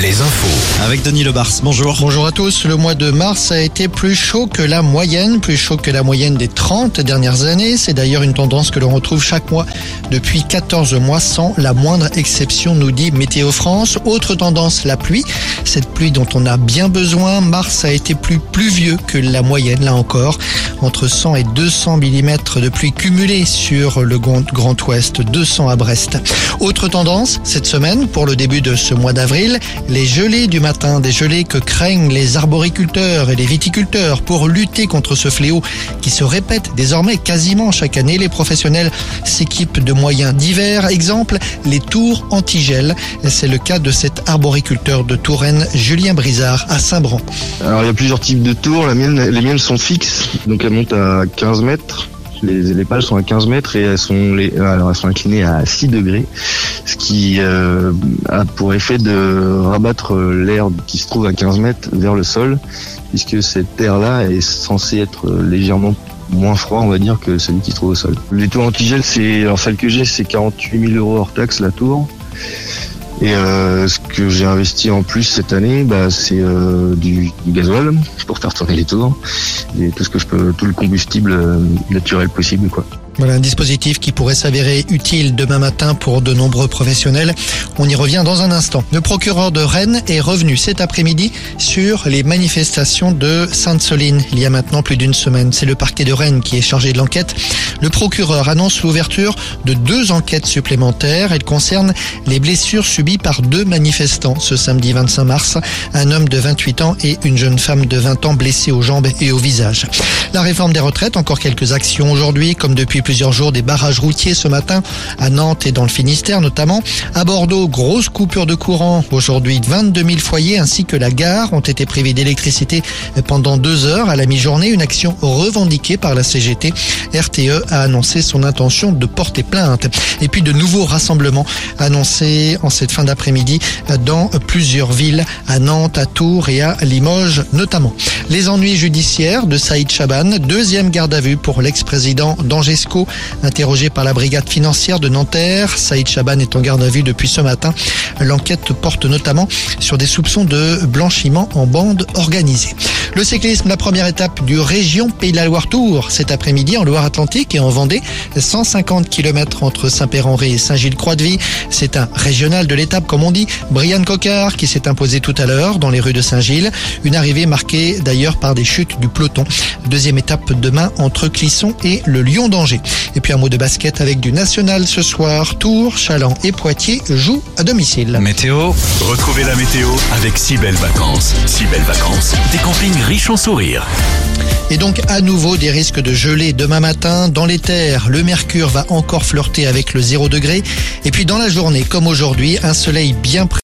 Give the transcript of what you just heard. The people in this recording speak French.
les infos. Avec Denis Lebars, bonjour. Bonjour à tous. Le mois de mars a été plus chaud que la moyenne, plus chaud que la moyenne des 30 dernières années. C'est d'ailleurs une tendance que l'on retrouve chaque mois depuis 14 mois sans la moindre exception, nous dit Météo France. Autre tendance, la pluie. Cette pluie dont on a bien besoin. Mars a été plus pluvieux que la moyenne, là encore. Entre 100 et 200 mm de pluie cumulée sur le Grand Ouest, 200 à Brest. Autre tendance, cette semaine, pour le début de ce mois d'avril, les gelées du matin, des gelées que craignent les arboriculteurs et les viticulteurs pour lutter contre ce fléau qui se répète désormais quasiment chaque année. Les professionnels s'équipent de moyens divers. Exemple, les tours anti-gel. C'est le cas de cet arboriculteur de Touraine, Julien Brizard, à Saint-Bran. Alors il y a plusieurs types de tours. Les miennes sont fixes, montent à 15 mètres. Les, les pales sont à 15 mètres et elles sont, alors elles sont inclinées à 6 degrés, ce qui euh, a pour effet de rabattre l'air qui se trouve à 15 mètres vers le sol, puisque cette air-là est censée être légèrement moins froid, on va dire, que celui qui se trouve au sol. Les tours anti-gel, c'est, alors celle que j'ai, c'est 48 000 euros hors taxe la tour. Et euh, ce que j'ai investi en plus cette année, bah, c'est euh, du, du gasoil pour faire tourner les tours et tout ce que je peux, tout le combustible euh, naturel possible, quoi. Voilà un dispositif qui pourrait s'avérer utile demain matin pour de nombreux professionnels. On y revient dans un instant. Le procureur de Rennes est revenu cet après-midi sur les manifestations de Sainte-Soline il y a maintenant plus d'une semaine. C'est le parquet de Rennes qui est chargé de l'enquête. Le procureur annonce l'ouverture de deux enquêtes supplémentaires. Elles concernent les blessures subies par deux manifestants ce samedi 25 mars. Un homme de 28 ans et une jeune femme de 20 ans blessés aux jambes et au visage. La réforme des retraites, encore quelques actions aujourd'hui, comme depuis plusieurs jours des barrages routiers ce matin à Nantes et dans le Finistère notamment. À Bordeaux, grosse coupure de courant. Aujourd'hui, 22 000 foyers ainsi que la gare ont été privés d'électricité pendant deux heures à la mi-journée. Une action revendiquée par la CGT. RTE a annoncé son intention de porter plainte. Et puis de nouveaux rassemblements annoncés en cette fin d'après-midi dans plusieurs villes, à Nantes, à Tours et à Limoges notamment. Les ennuis judiciaires de Saïd Chaban, deuxième garde à vue pour l'ex-président d'Angesco, interrogé par la brigade financière de Nanterre. Saïd Chaban est en garde à vue depuis ce matin. L'enquête porte notamment sur des soupçons de blanchiment en bande organisée. Le cyclisme, la première étape du Région Pays de la Loire Tour cet après-midi en Loire-Atlantique et en Vendée. 150 km entre Saint-Péran-Ré et Saint-Gilles-Croix-de-Vie. C'est un régional de l'étape, comme on dit. Brian Cocard qui s'est imposé tout à l'heure dans les rues de Saint-Gilles. Une arrivée marquée d'ailleurs par des chutes du peloton. Deuxième étape demain entre Clisson et le Lyon d'Angers. Et puis un mot de basket avec du national ce soir. Tours, Chaland et Poitiers jouent à domicile. Météo. Retrouvez la météo avec si belles vacances. Si belles vacances. Des campings riches en sourires. Et donc à nouveau des risques de gelée demain matin dans les terres. Le mercure va encore flirter avec le 0 degré. Et puis dans la journée, comme aujourd'hui, un soleil bien